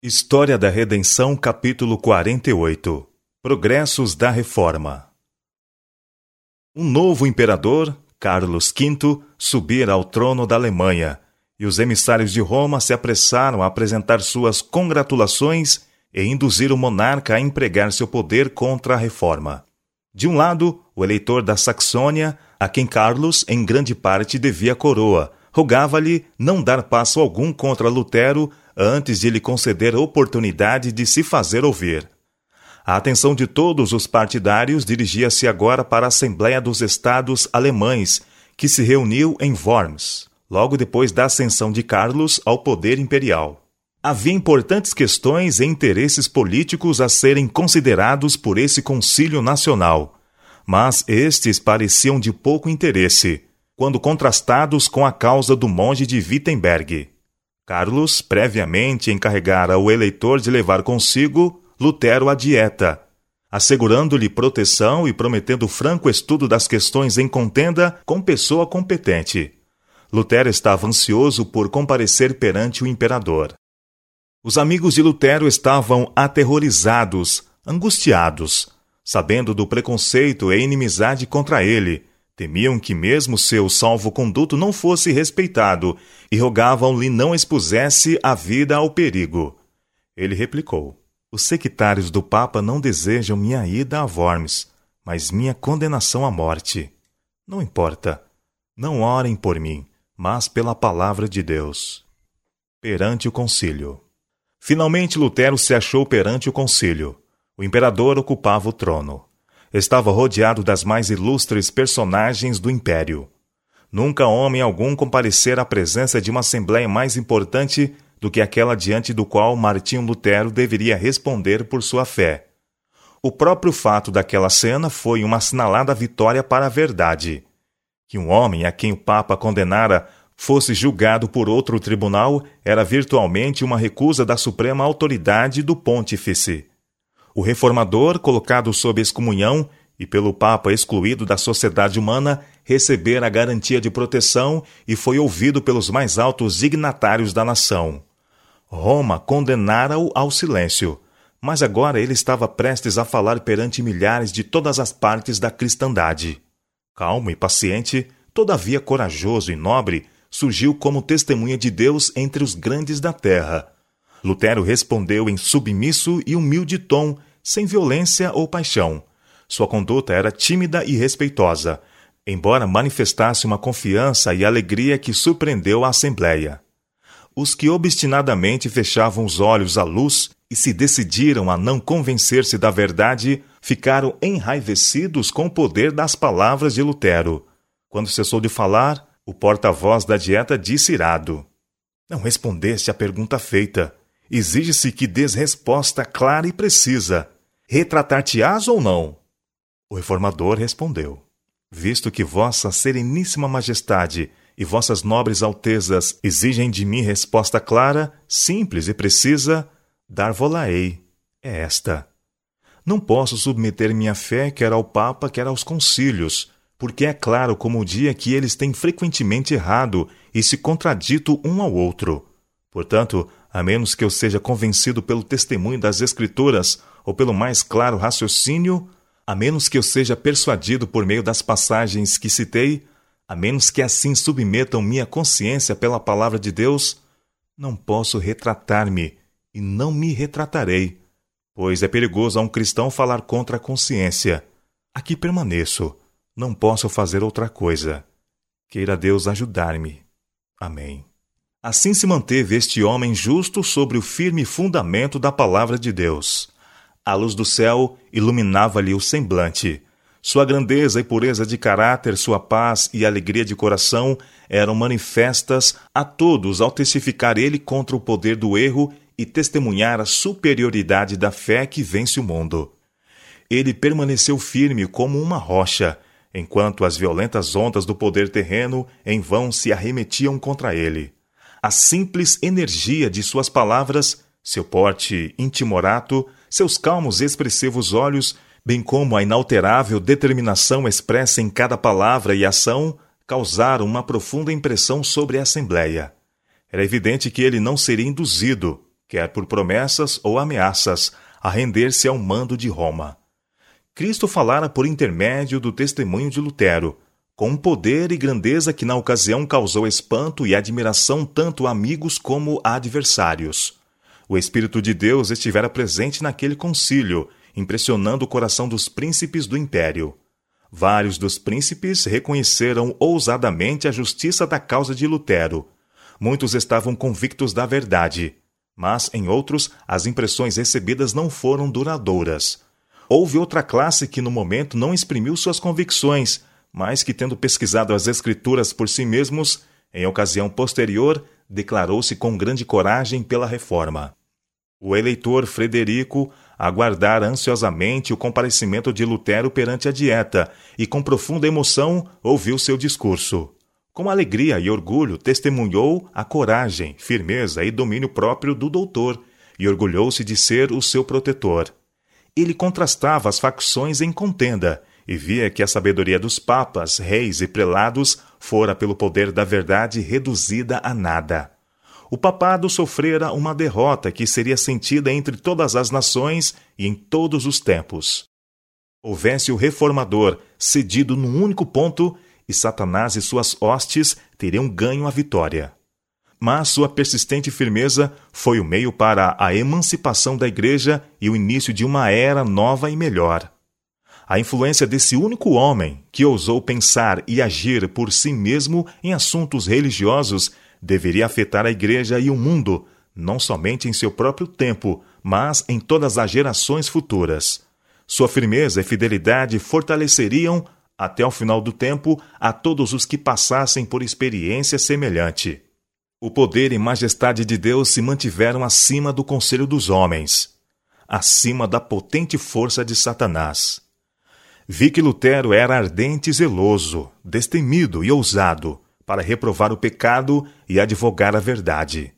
História da Redenção, capítulo 48 Progressos da Reforma Um novo imperador, Carlos V, subira ao trono da Alemanha, e os emissários de Roma se apressaram a apresentar suas congratulações e induzir o monarca a empregar seu poder contra a reforma. De um lado, o eleitor da Saxônia, a quem Carlos, em grande parte, devia a coroa, rogava-lhe não dar passo algum contra Lutero antes de lhe conceder a oportunidade de se fazer ouvir. A atenção de todos os partidários dirigia-se agora para a Assembleia dos Estados Alemães, que se reuniu em Worms, logo depois da ascensão de Carlos ao poder imperial. Havia importantes questões e interesses políticos a serem considerados por esse Concílio Nacional, mas estes pareciam de pouco interesse, quando contrastados com a causa do monge de Wittenberg. Carlos previamente encarregara o eleitor de levar consigo Lutero à dieta, assegurando-lhe proteção e prometendo franco estudo das questões em contenda com pessoa competente. Lutero estava ansioso por comparecer perante o imperador. Os amigos de Lutero estavam aterrorizados, angustiados, sabendo do preconceito e inimizade contra ele, Temiam que mesmo seu salvo-conduto não fosse respeitado e rogavam-lhe não expusesse a vida ao perigo. Ele replicou: Os sectários do Papa não desejam minha ida a Worms, mas minha condenação à morte. Não importa. Não orem por mim, mas pela palavra de Deus. Perante o concílio. Finalmente Lutero se achou perante o concílio. O imperador ocupava o trono estava rodeado das mais ilustres personagens do império. Nunca homem algum comparecera à presença de uma assembleia mais importante do que aquela diante do qual Martinho Lutero deveria responder por sua fé. O próprio fato daquela cena foi uma assinalada vitória para a verdade. Que um homem a quem o Papa condenara fosse julgado por outro tribunal era virtualmente uma recusa da suprema autoridade do pontífice. O reformador, colocado sob excomunhão e pelo Papa excluído da sociedade humana, recebera a garantia de proteção e foi ouvido pelos mais altos dignatários da nação. Roma condenara-o ao silêncio, mas agora ele estava prestes a falar perante milhares de todas as partes da cristandade. Calmo e paciente, todavia corajoso e nobre, surgiu como testemunha de Deus entre os grandes da terra. Lutero respondeu em submisso e humilde tom sem violência ou paixão. Sua conduta era tímida e respeitosa, embora manifestasse uma confiança e alegria que surpreendeu a Assembleia. Os que obstinadamente fechavam os olhos à luz e se decidiram a não convencer-se da verdade ficaram enraivecidos com o poder das palavras de Lutero. Quando cessou de falar, o porta-voz da dieta disse irado: Não respondeste à pergunta feita. Exige-se que des resposta clara e precisa. Retratar-te-ás ou não? O reformador respondeu: Visto que Vossa Sereníssima Majestade e Vossas Nobres Altezas exigem de mim resposta clara, simples e precisa, dar-vo-la-ei. É esta. Não posso submeter minha fé quer ao Papa, quer aos concílios, porque é claro como o dia que eles têm frequentemente errado e se contradito um ao outro. Portanto, a menos que eu seja convencido pelo testemunho das Escrituras ou pelo mais claro raciocínio, a menos que eu seja persuadido por meio das passagens que citei, a menos que assim submetam minha consciência pela palavra de Deus, não posso retratar-me e não me retratarei, pois é perigoso a um cristão falar contra a consciência. Aqui permaneço, não posso fazer outra coisa. Queira Deus ajudar-me. Amém. Assim se manteve este homem justo sobre o firme fundamento da palavra de Deus. A luz do céu iluminava-lhe o semblante. Sua grandeza e pureza de caráter, sua paz e alegria de coração eram manifestas a todos ao testificar ele contra o poder do erro e testemunhar a superioridade da fé que vence o mundo. Ele permaneceu firme como uma rocha, enquanto as violentas ondas do poder terreno em vão se arremetiam contra ele a simples energia de suas palavras, seu porte intimorato, seus calmos e expressivos olhos, bem como a inalterável determinação expressa em cada palavra e ação, causaram uma profunda impressão sobre a Assembleia. Era evidente que ele não seria induzido, quer por promessas ou ameaças, a render-se ao mando de Roma. Cristo falara por intermédio do testemunho de Lutero, com um poder e grandeza que na ocasião causou espanto e admiração tanto amigos como adversários. O Espírito de Deus estivera presente naquele concílio, impressionando o coração dos príncipes do império. Vários dos príncipes reconheceram ousadamente a justiça da causa de Lutero. Muitos estavam convictos da verdade, mas em outros as impressões recebidas não foram duradouras. Houve outra classe que no momento não exprimiu suas convicções, mas que, tendo pesquisado as Escrituras por si mesmos, em ocasião posterior, declarou-se com grande coragem pela reforma. O eleitor Frederico aguardara ansiosamente o comparecimento de Lutero perante a dieta e, com profunda emoção, ouviu seu discurso. Com alegria e orgulho, testemunhou a coragem, firmeza e domínio próprio do doutor e orgulhou-se de ser o seu protetor. Ele contrastava as facções em contenda e via que a sabedoria dos papas, reis e prelados fora pelo poder da verdade reduzida a nada. O papado sofrera uma derrota que seria sentida entre todas as nações e em todos os tempos. Houvesse o reformador cedido num único ponto, e Satanás e suas hostes teriam ganho a vitória. Mas sua persistente firmeza foi o meio para a emancipação da Igreja e o início de uma era nova e melhor. A influência desse único homem, que ousou pensar e agir por si mesmo em assuntos religiosos, deveria afetar a Igreja e o mundo, não somente em seu próprio tempo, mas em todas as gerações futuras. Sua firmeza e fidelidade fortaleceriam, até o final do tempo, a todos os que passassem por experiência semelhante. O poder e majestade de Deus se mantiveram acima do conselho dos homens, acima da potente força de Satanás. Vi que Lutero era ardente e zeloso, destemido e ousado, para reprovar o pecado e advogar a verdade.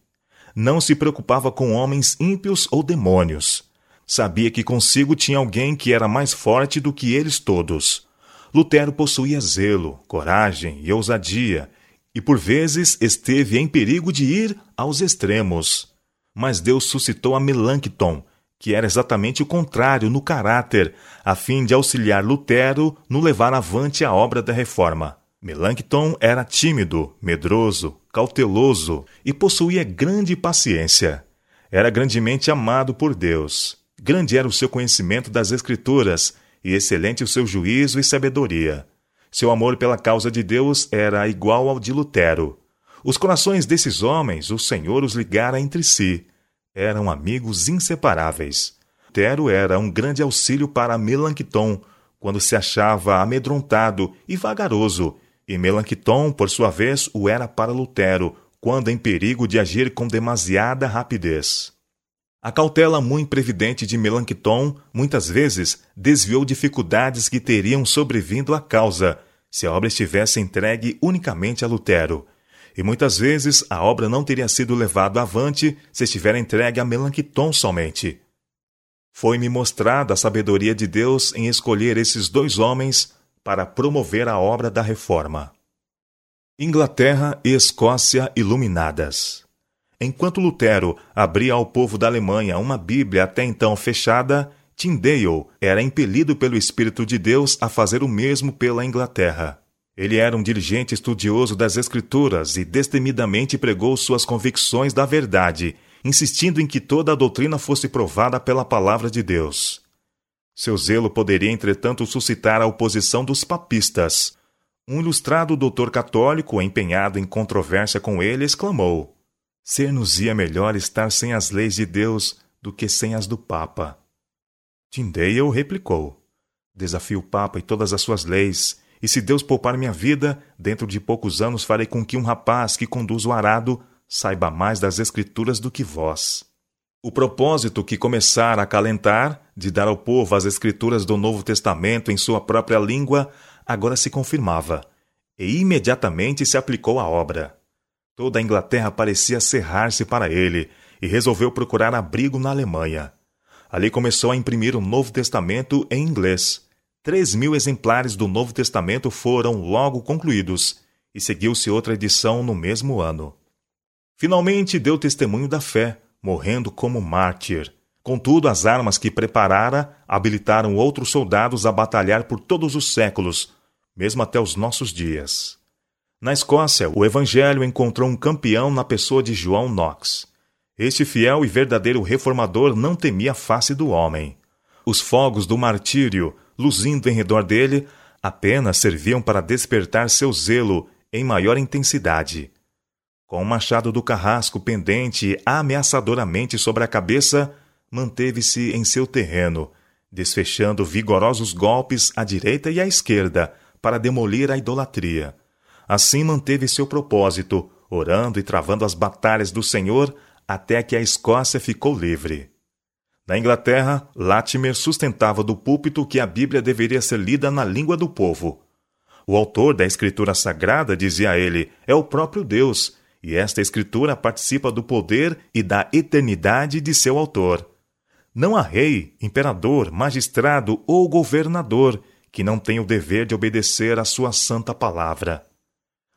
Não se preocupava com homens ímpios ou demônios. Sabia que consigo tinha alguém que era mais forte do que eles todos. Lutero possuía zelo, coragem e ousadia, e por vezes esteve em perigo de ir aos extremos. Mas Deus suscitou a Melanchthon, que era exatamente o contrário no caráter, a fim de auxiliar Lutero no levar avante a obra da reforma. Melanchthon era tímido, medroso, cauteloso e possuía grande paciência. Era grandemente amado por Deus. Grande era o seu conhecimento das Escrituras e excelente o seu juízo e sabedoria. Seu amor pela causa de Deus era igual ao de Lutero. Os corações desses homens o Senhor os ligara entre si eram amigos inseparáveis. Tero era um grande auxílio para Melanchthon quando se achava amedrontado e vagaroso, e Melanchthon, por sua vez, o era para Lutero, quando em perigo de agir com demasiada rapidez. A cautela muito previdente de Melanchthon muitas vezes desviou dificuldades que teriam sobrevindo à causa, se a obra estivesse entregue unicamente a Lutero, e muitas vezes a obra não teria sido levada avante se estiver entregue a Melanchthon somente. Foi-me mostrada a sabedoria de Deus em escolher esses dois homens para promover a obra da reforma. Inglaterra e Escócia iluminadas. Enquanto Lutero abria ao povo da Alemanha uma Bíblia até então fechada, Tyndale era impelido pelo Espírito de Deus a fazer o mesmo pela Inglaterra. Ele era um dirigente estudioso das Escrituras e destemidamente pregou suas convicções da verdade, insistindo em que toda a doutrina fosse provada pela palavra de Deus. Seu zelo poderia, entretanto, suscitar a oposição dos papistas. Um ilustrado doutor católico, empenhado em controvérsia com ele, exclamou: Ser-nos-ia melhor estar sem as leis de Deus do que sem as do Papa. Tyndale replicou: Desafio o Papa e todas as suas leis e se Deus poupar minha vida, dentro de poucos anos farei com que um rapaz que conduz o arado saiba mais das Escrituras do que vós. O propósito que começara a acalentar, de dar ao povo as Escrituras do Novo Testamento em sua própria língua, agora se confirmava, e imediatamente se aplicou à obra. Toda a Inglaterra parecia cerrar-se para ele, e resolveu procurar abrigo na Alemanha. Ali começou a imprimir o Novo Testamento em inglês Três mil exemplares do Novo Testamento foram logo concluídos, e seguiu-se outra edição no mesmo ano. Finalmente deu testemunho da fé, morrendo como mártir. Contudo, as armas que preparara habilitaram outros soldados a batalhar por todos os séculos, mesmo até os nossos dias. Na Escócia, o Evangelho encontrou um campeão na pessoa de João Knox. Este fiel e verdadeiro reformador não temia a face do homem. Os fogos do martírio, luzindo em redor dele, apenas serviam para despertar seu zelo em maior intensidade. Com o machado do carrasco pendente ameaçadoramente sobre a cabeça, manteve-se em seu terreno, desfechando vigorosos golpes à direita e à esquerda para demolir a idolatria. Assim manteve seu propósito, orando e travando as batalhas do Senhor até que a Escócia ficou livre. Na Inglaterra, Latimer sustentava do púlpito que a Bíblia deveria ser lida na língua do povo. O autor da Escritura Sagrada, dizia ele, é o próprio Deus, e esta Escritura participa do poder e da eternidade de seu autor. Não há rei, imperador, magistrado ou governador que não tenha o dever de obedecer à sua santa palavra.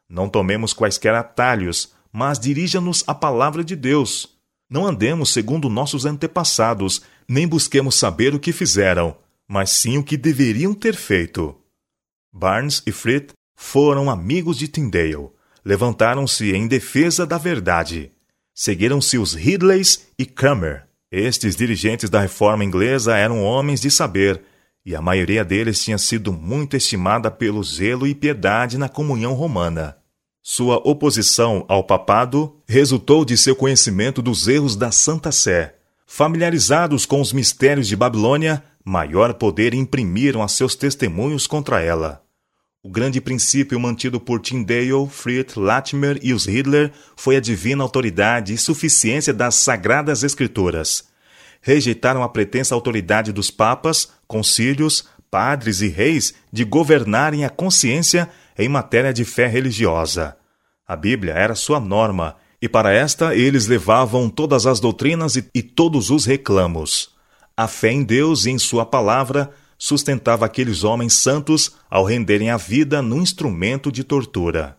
Não tomemos quaisquer atalhos, mas dirija-nos à palavra de Deus. Não andemos segundo nossos antepassados, nem busquemos saber o que fizeram, mas sim o que deveriam ter feito. Barnes e Fritz foram amigos de Tyndale. Levantaram-se em defesa da verdade. Seguiram-se os Ridleys e Cramer, estes dirigentes da reforma inglesa eram homens de saber, e a maioria deles tinha sido muito estimada pelo zelo e piedade na comunhão romana. Sua oposição ao papado resultou de seu conhecimento dos erros da Santa Sé. Familiarizados com os mistérios de Babilônia, maior poder imprimiram a seus testemunhos contra ela. O grande princípio mantido por Tyndale, Fritz, Latimer e os Hitler foi a divina autoridade e suficiência das Sagradas Escrituras. Rejeitaram a pretensa autoridade dos papas, concílios, padres e reis de governarem a consciência em matéria de fé religiosa. A Bíblia era sua norma, e para esta eles levavam todas as doutrinas e, e todos os reclamos. A fé em Deus e em Sua palavra sustentava aqueles homens santos ao renderem a vida num instrumento de tortura.